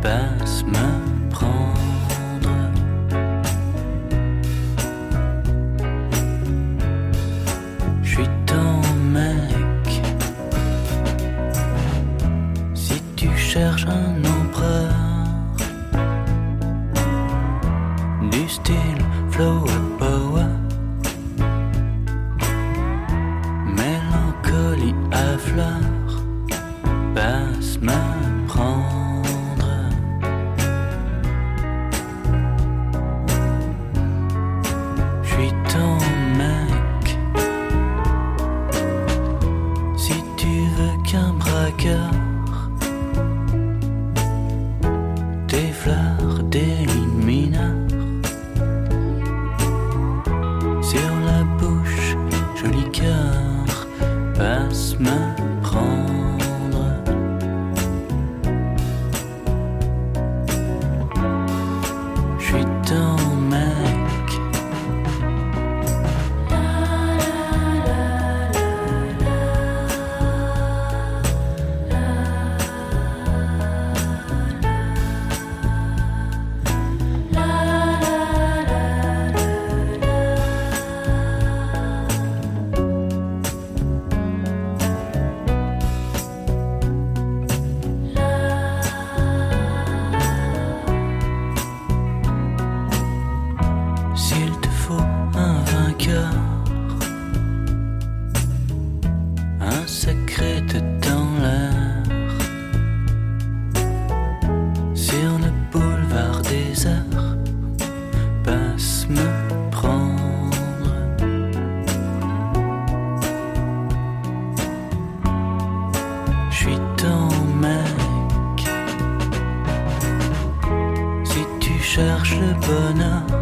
passe me prendre. Je suis ton mec. Si tu cherches un empereur du style flow power. Mélancolie à fleur passe me 那。cherche le bonheur.